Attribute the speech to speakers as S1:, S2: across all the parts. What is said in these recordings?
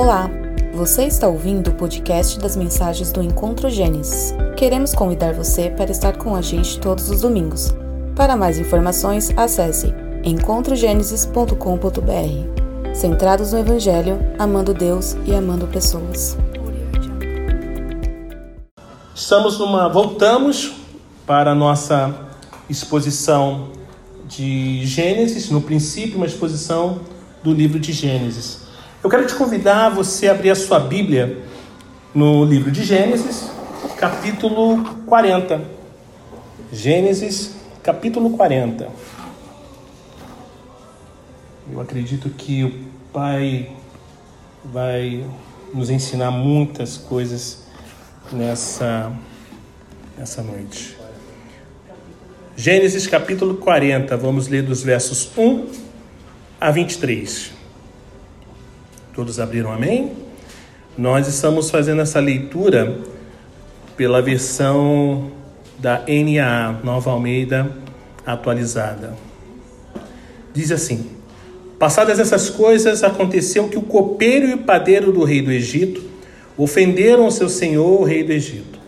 S1: Olá, você está ouvindo o podcast das mensagens do Encontro Gênesis. Queremos convidar você para estar com a gente todos os domingos. Para mais informações, acesse encontrogenesis.com.br. Centrados no Evangelho, amando Deus e amando pessoas.
S2: Estamos numa. Voltamos para a nossa exposição de Gênesis, no princípio, uma exposição do livro de Gênesis. Eu quero te convidar a você abrir a sua Bíblia no livro de Gênesis, capítulo 40. Gênesis, capítulo 40. Eu acredito que o Pai vai nos ensinar muitas coisas nessa, nessa noite. Gênesis capítulo 40, vamos ler dos versos 1 a 23. Todos abriram amém? Nós estamos fazendo essa leitura pela versão da NAA, Nova Almeida atualizada. Diz assim: Passadas essas coisas, aconteceu que o copeiro e o padeiro do rei do Egito ofenderam o seu senhor, o rei do Egito.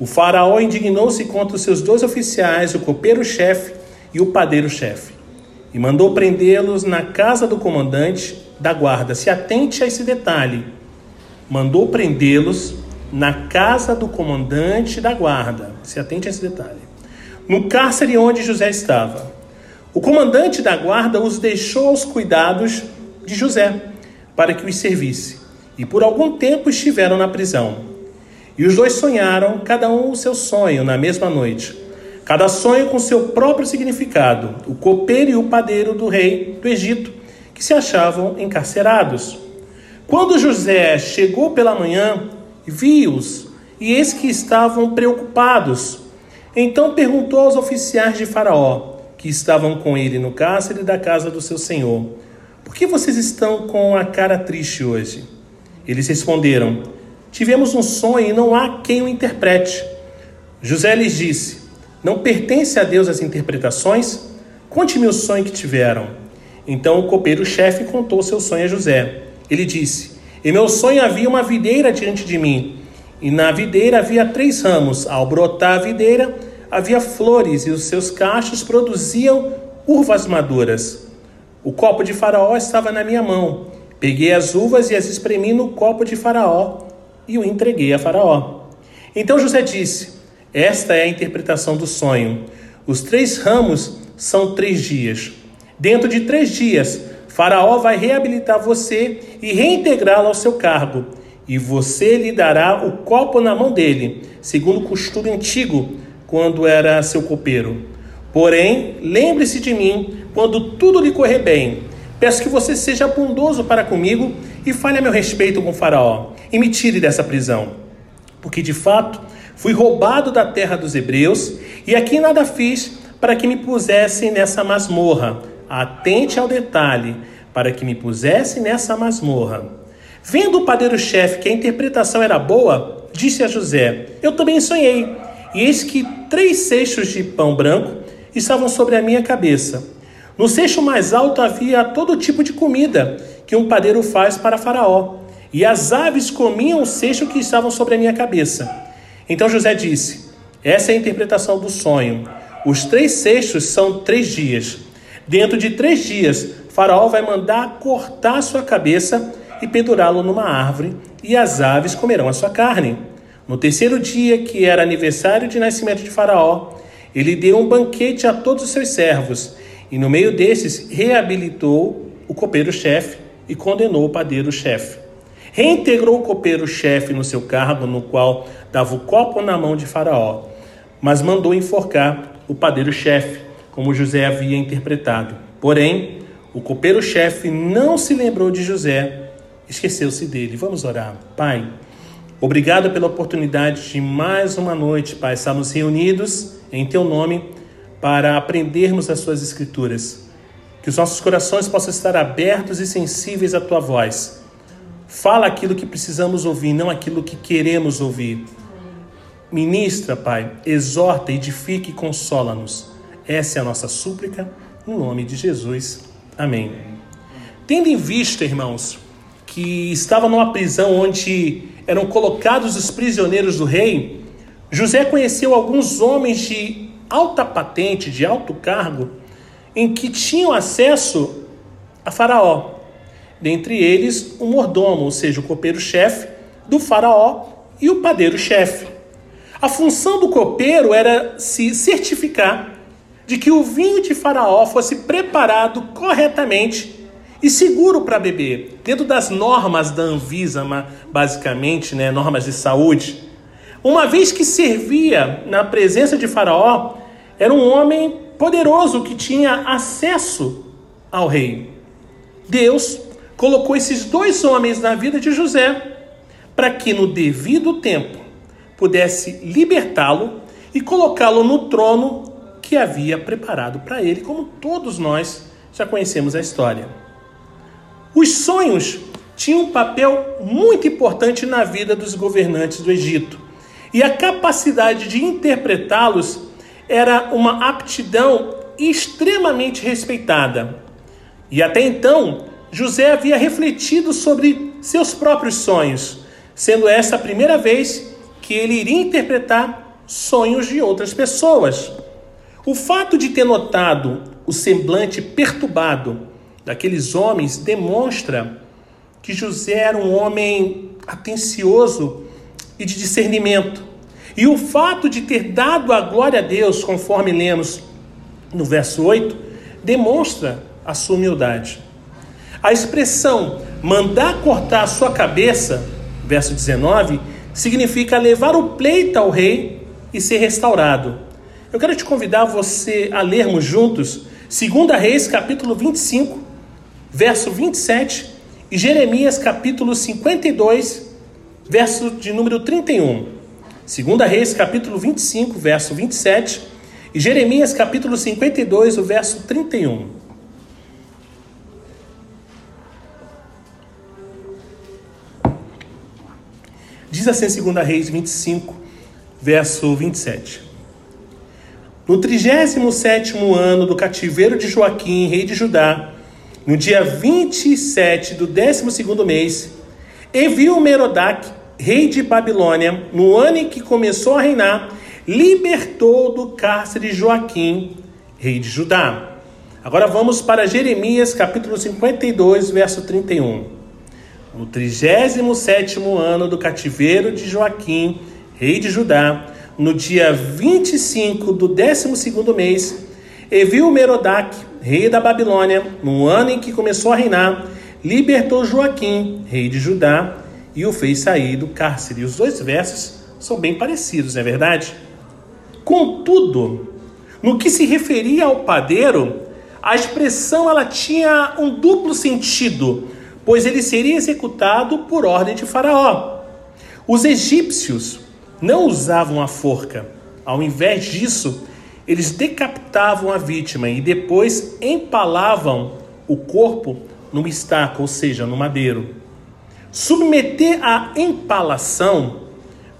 S2: O faraó indignou-se contra os seus dois oficiais, o copeiro-chefe e o padeiro-chefe, e mandou prendê-los na casa do comandante da guarda. Se atente a esse detalhe. Mandou prendê-los na casa do comandante da guarda. Se atente a esse detalhe. No cárcere onde José estava. O comandante da guarda os deixou aos cuidados de José, para que os servisse. E por algum tempo estiveram na prisão. E os dois sonharam, cada um o seu sonho, na mesma noite. Cada sonho com seu próprio significado. O copeiro e o padeiro do rei do Egito que se achavam encarcerados. Quando José chegou pela manhã, viu-os e eis que estavam preocupados. Então perguntou aos oficiais de Faraó, que estavam com ele no cárcere da casa do seu senhor: Por que vocês estão com a cara triste hoje? Eles responderam: Tivemos um sonho e não há quem o interprete. José lhes disse: Não pertence a Deus as interpretações? Conte-me o sonho que tiveram. Então o copeiro-chefe contou seu sonho a José. Ele disse: Em meu sonho havia uma videira diante de mim, e na videira havia três ramos. Ao brotar a videira, havia flores, e os seus cachos produziam uvas maduras. O copo de Faraó estava na minha mão. Peguei as uvas e as espremi no copo de Faraó e o entreguei a Faraó. Então José disse: Esta é a interpretação do sonho. Os três ramos são três dias. Dentro de três dias, Faraó vai reabilitar você e reintegrá-lo ao seu cargo, e você lhe dará o copo na mão dele, segundo o costume antigo, quando era seu copeiro. Porém, lembre-se de mim quando tudo lhe correr bem. Peço que você seja bondoso para comigo e fale a meu respeito com Faraó, e me tire dessa prisão. Porque de fato fui roubado da terra dos hebreus, e aqui nada fiz para que me pusessem nessa masmorra atente ao detalhe, para que me pusesse nessa masmorra. Vendo o padeiro-chefe que a interpretação era boa, disse a José: Eu também sonhei, e eis que três cestos de pão branco estavam sobre a minha cabeça. No cesto mais alto havia todo tipo de comida que um padeiro faz para Faraó, e as aves comiam o cesto que estavam sobre a minha cabeça. Então José disse: Essa é a interpretação do sonho. Os três cestos são três dias. Dentro de três dias, Faraó vai mandar cortar sua cabeça e pendurá-lo numa árvore, e as aves comerão a sua carne. No terceiro dia, que era aniversário de nascimento de Faraó, ele deu um banquete a todos os seus servos, e no meio desses reabilitou o copeiro-chefe e condenou o padeiro-chefe. Reintegrou o copeiro-chefe no seu cargo, no qual dava o copo na mão de Faraó, mas mandou enforcar o padeiro-chefe como José havia interpretado. Porém, o copeiro-chefe não se lembrou de José, esqueceu-se dele. Vamos orar. Pai, obrigado pela oportunidade de mais uma noite, Pai, estarmos reunidos em Teu nome para aprendermos as Suas Escrituras. Que os nossos corações possam estar abertos e sensíveis à Tua voz. Fala aquilo que precisamos ouvir, não aquilo que queremos ouvir. Ministra, Pai, exorta, edifique e consola-nos. Essa é a nossa súplica, no nome de Jesus. Amém. Tendo em vista, irmãos, que estava numa prisão onde eram colocados os prisioneiros do rei, José conheceu alguns homens de alta patente, de alto cargo, em que tinham acesso a Faraó. Dentre eles, o mordomo, ou seja, o copeiro-chefe do Faraó e o padeiro-chefe. A função do copeiro era se certificar de que o vinho de Faraó fosse preparado corretamente e seguro para beber, dentro das normas da Anvisa, basicamente, né, normas de saúde. Uma vez que servia na presença de Faraó, era um homem poderoso que tinha acesso ao rei. Deus colocou esses dois homens na vida de José para que no devido tempo pudesse libertá-lo e colocá-lo no trono que havia preparado para ele, como todos nós já conhecemos a história. Os sonhos tinham um papel muito importante na vida dos governantes do Egito, e a capacidade de interpretá-los era uma aptidão extremamente respeitada. E até então, José havia refletido sobre seus próprios sonhos, sendo essa a primeira vez que ele iria interpretar sonhos de outras pessoas. O fato de ter notado o semblante perturbado daqueles homens demonstra que José era um homem atencioso e de discernimento. E o fato de ter dado a glória a Deus, conforme lemos no verso 8, demonstra a sua humildade. A expressão mandar cortar a sua cabeça, verso 19, significa levar o pleito ao rei e ser restaurado. Eu quero te convidar você a lermos juntos 2 Reis, capítulo 25, verso 27, e Jeremias, capítulo 52, verso de número 31. 2 Reis, capítulo 25, verso 27, e Jeremias, capítulo 52, o verso 31. Diz assim 2 Reis 25, verso 27. No 37 ano do cativeiro de Joaquim, rei de Judá, no dia 27 do 12 mês, enviou Merodach, rei de Babilônia, no ano em que começou a reinar, libertou do cárcere Joaquim, rei de Judá. Agora vamos para Jeremias, capítulo 52, verso 31 no 37 ano do cativeiro de Joaquim, rei de Judá, no dia 25 do 12 mês, Evil Merodach, rei da Babilônia, no ano em que começou a reinar, libertou Joaquim, rei de Judá, e o fez sair do cárcere. E os dois versos são bem parecidos, não é verdade? Contudo, no que se referia ao padeiro, a expressão ela tinha um duplo sentido pois ele seria executado por ordem de Faraó. Os egípcios não usavam a forca. Ao invés disso, eles decapitavam a vítima e depois empalavam o corpo numa estaca, ou seja, no madeiro. Submeter a empalação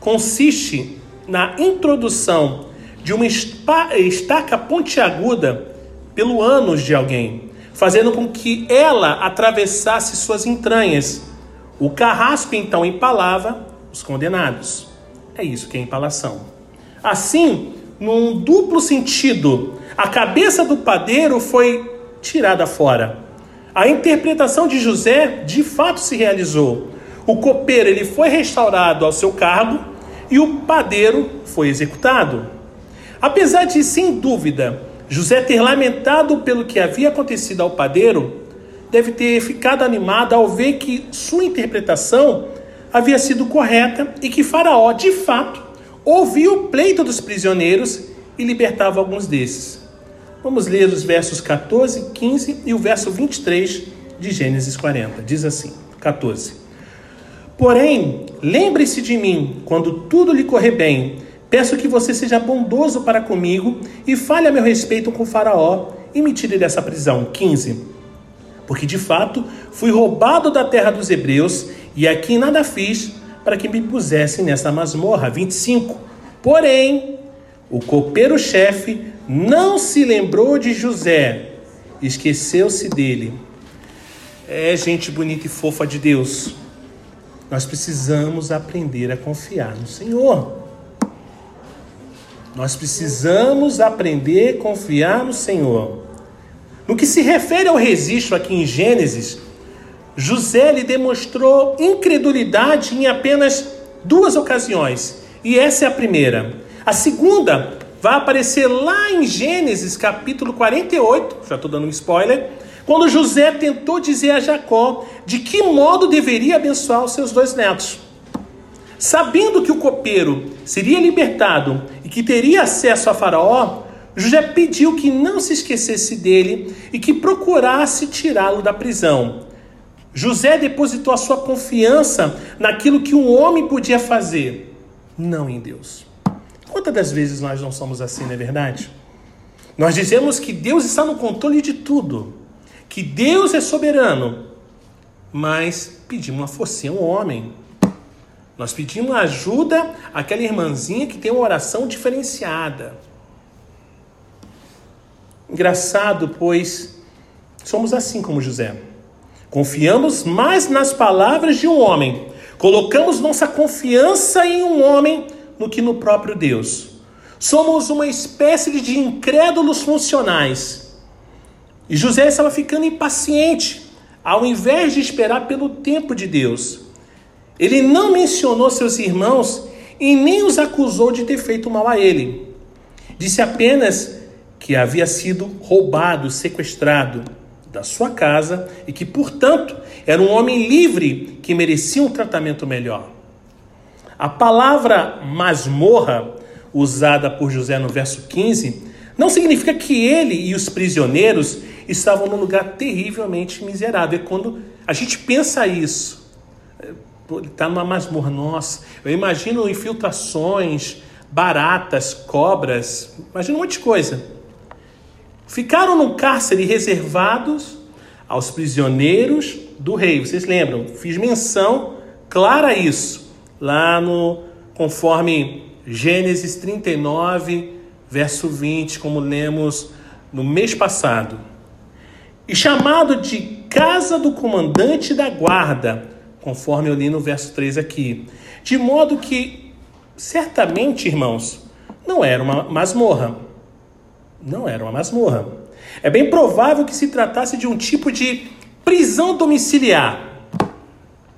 S2: consiste na introdução de uma estaca pontiaguda pelo ânus de alguém fazendo com que ela atravessasse suas entranhas. O carrasco então empalava os condenados. É isso que é empalação. Assim, num duplo sentido, a cabeça do padeiro foi tirada fora. A interpretação de José de fato se realizou. O copeiro ele foi restaurado ao seu cargo e o padeiro foi executado. Apesar de, sem dúvida, José ter lamentado pelo que havia acontecido ao padeiro, deve ter ficado animado ao ver que sua interpretação havia sido correta e que Faraó, de fato, ouvia o pleito dos prisioneiros e libertava alguns desses. Vamos ler os versos 14, 15 e o verso 23 de Gênesis 40. Diz assim: 14. Porém, lembre-se de mim quando tudo lhe correr bem Peço que você seja bondoso para comigo e fale a meu respeito com Faraó e me tire dessa prisão. 15. Porque de fato fui roubado da terra dos hebreus e aqui nada fiz para que me pusessem nessa masmorra. 25. Porém, o copeiro-chefe não se lembrou de José, esqueceu-se dele. é gente bonita e fofa de Deus. Nós precisamos aprender a confiar no Senhor. Nós precisamos aprender a confiar no Senhor. No que se refere ao registro aqui em Gênesis, José lhe demonstrou incredulidade em apenas duas ocasiões. E essa é a primeira. A segunda vai aparecer lá em Gênesis capítulo 48, já estou dando um spoiler, quando José tentou dizer a Jacó de que modo deveria abençoar os seus dois netos. Sabendo que o copeiro seria libertado e que teria acesso a Faraó, José pediu que não se esquecesse dele e que procurasse tirá-lo da prisão. José depositou a sua confiança naquilo que um homem podia fazer, não em Deus. Quantas das vezes nós não somos assim, não é verdade? Nós dizemos que Deus está no controle de tudo, que Deus é soberano, mas pedimos uma forcinha um homem. Nós pedimos ajuda àquela irmãzinha que tem uma oração diferenciada. Engraçado, pois somos assim como José. Confiamos mais nas palavras de um homem, colocamos nossa confiança em um homem no que no próprio Deus. Somos uma espécie de incrédulos funcionais. E José estava ficando impaciente, ao invés de esperar pelo tempo de Deus. Ele não mencionou seus irmãos e nem os acusou de ter feito mal a ele. Disse apenas que havia sido roubado, sequestrado da sua casa e que, portanto, era um homem livre que merecia um tratamento melhor. A palavra masmorra, usada por José no verso 15, não significa que ele e os prisioneiros estavam num lugar terrivelmente miserável. É quando a gente pensa isso. Ele está numa masmorra. Nossa, eu imagino infiltrações, baratas, cobras, imagino um monte de coisa. Ficaram no cárcere reservados aos prisioneiros do rei. Vocês lembram? Fiz menção clara a isso lá no conforme Gênesis 39, verso 20, como lemos no mês passado. E chamado de casa do comandante da guarda, conforme eu li no verso 3 aqui. De modo que, certamente, irmãos, não era uma masmorra. Não era uma masmorra. É bem provável que se tratasse de um tipo de prisão domiciliar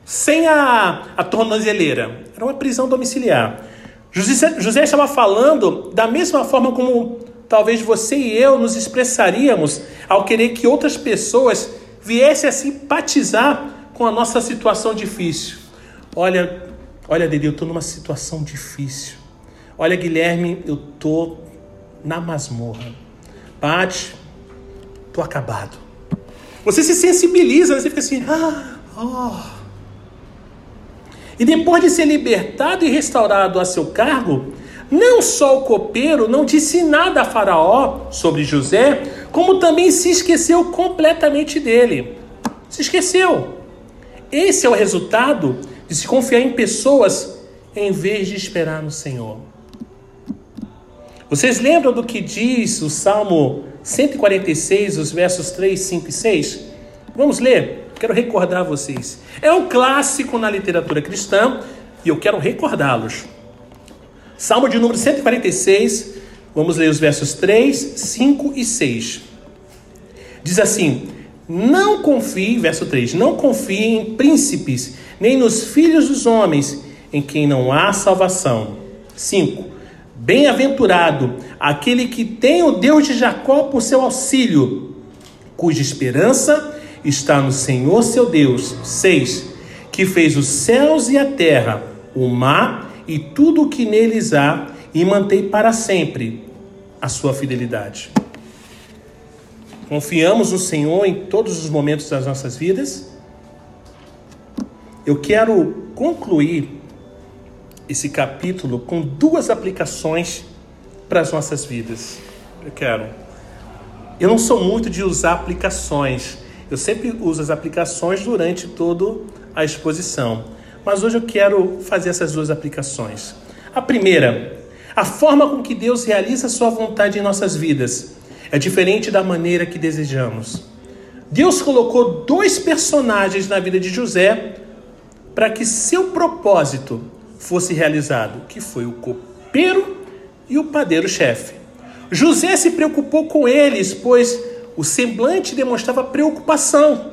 S2: sem a, a tornozeleira. Era uma prisão domiciliar. José, José estava falando da mesma forma como talvez você e eu nos expressaríamos ao querer que outras pessoas viessem a simpatizar com a nossa situação difícil. Olha, olha, Dede, eu estou numa situação difícil. Olha, Guilherme, eu estou na masmorra. Pati, estou acabado. Você se sensibiliza, você fica assim, ah, oh. E depois de ser libertado e restaurado a seu cargo, não só o copeiro não disse nada a Faraó sobre José, como também se esqueceu completamente dele. Se esqueceu. Esse é o resultado de se confiar em pessoas em vez de esperar no Senhor. Vocês lembram do que diz o Salmo 146, os versos 3, 5 e 6? Vamos ler. Quero recordar vocês. É um clássico na literatura cristã e eu quero recordá-los. Salmo de número 146, vamos ler os versos 3, 5 e 6. Diz assim: Não confie, verso 3, não confie em príncipes, nem nos filhos dos homens, em quem não há salvação. 5. Bem-aventurado aquele que tem o Deus de Jacó por seu auxílio, cuja esperança está no Senhor seu Deus. 6. Que fez os céus e a terra, o mar e tudo o que neles há, e mantém para sempre a sua fidelidade. Confiamos no Senhor em todos os momentos das nossas vidas. Eu quero concluir esse capítulo com duas aplicações para as nossas vidas. Eu quero. Eu não sou muito de usar aplicações, eu sempre uso as aplicações durante toda a exposição, mas hoje eu quero fazer essas duas aplicações. A primeira, a forma com que Deus realiza a sua vontade em nossas vidas é diferente da maneira que desejamos. Deus colocou dois personagens na vida de José para que seu propósito fosse realizado, que foi o copeiro e o padeiro-chefe. José se preocupou com eles, pois o semblante demonstrava preocupação.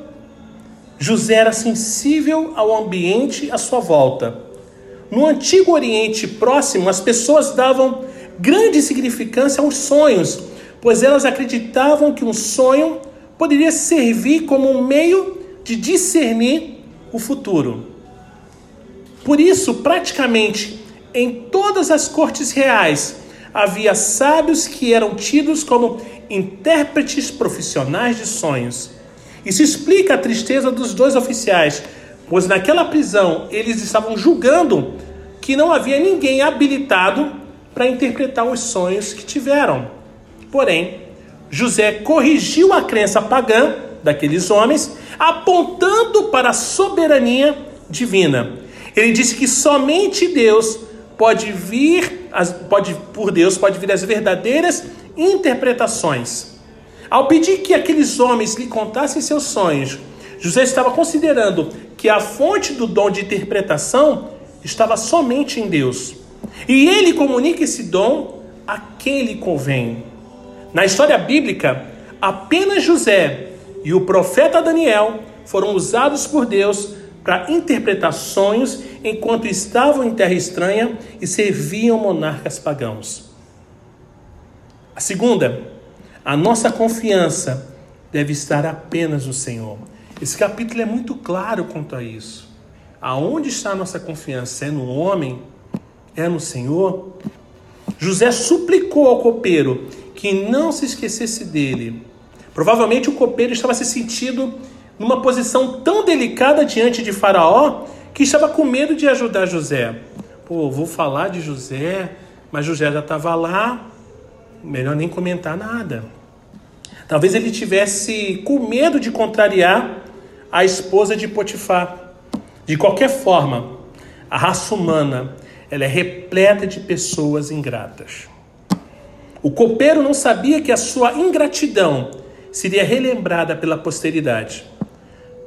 S2: José era sensível ao ambiente à sua volta. No antigo Oriente Próximo, as pessoas davam grande significância aos sonhos, pois elas acreditavam que um sonho poderia servir como um meio de discernir o futuro. Por isso, praticamente em todas as cortes reais, havia sábios que eram tidos como intérpretes profissionais de sonhos. Isso explica a tristeza dos dois oficiais, pois naquela prisão eles estavam julgando que não havia ninguém habilitado para interpretar os sonhos que tiveram. Porém, José corrigiu a crença pagã daqueles homens, apontando para a soberania divina. Ele disse que somente Deus pode vir, pode, por Deus pode vir as verdadeiras interpretações. Ao pedir que aqueles homens lhe contassem seus sonhos, José estava considerando que a fonte do dom de interpretação estava somente em Deus. E ele comunica esse dom a quem lhe convém. Na história bíblica, apenas José e o profeta Daniel foram usados por Deus para interpretar sonhos enquanto estavam em terra estranha e serviam monarcas pagãos. A segunda, a nossa confiança deve estar apenas no Senhor. Esse capítulo é muito claro quanto a isso. Aonde está a nossa confiança? É no homem? É no Senhor? José suplicou ao copeiro que não se esquecesse dele. Provavelmente o copeiro estava se sentindo numa posição tão delicada diante de Faraó que estava com medo de ajudar José. Pô, vou falar de José, mas José já estava lá, melhor nem comentar nada. Talvez ele tivesse com medo de contrariar a esposa de Potifar. De qualquer forma, a raça humana ela é repleta de pessoas ingratas. O copeiro não sabia que a sua ingratidão seria relembrada pela posteridade.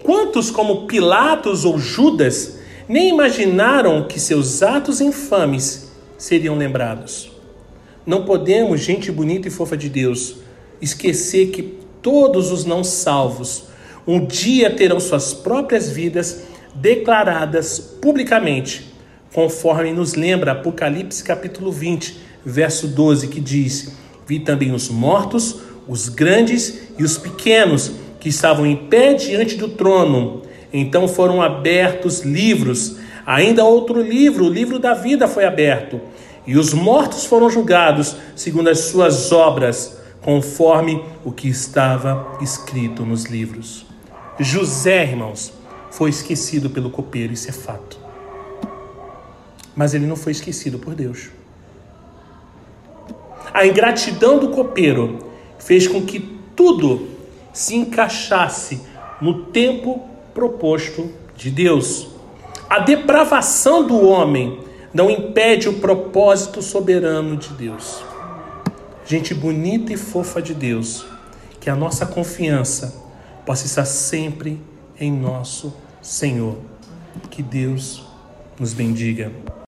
S2: Quantos, como Pilatos ou Judas, nem imaginaram que seus atos infames seriam lembrados? Não podemos, gente bonita e fofa de Deus, esquecer que todos os não salvos um dia terão suas próprias vidas declaradas publicamente, conforme nos lembra Apocalipse capítulo 20, verso 12, que diz: Vi também os mortos, os grandes e os pequenos, que estavam em pé diante do trono. Então foram abertos livros. Ainda outro livro, o livro da vida, foi aberto. E os mortos foram julgados segundo as suas obras, conforme o que estava escrito nos livros. José, irmãos, foi esquecido pelo copeiro, isso é fato. Mas ele não foi esquecido por Deus. A ingratidão do copeiro fez com que tudo se encaixasse no tempo proposto de Deus. A depravação do homem não impede o propósito soberano de Deus. Gente bonita e fofa de Deus, que a nossa confiança possa estar sempre em nosso Senhor. Que Deus nos bendiga.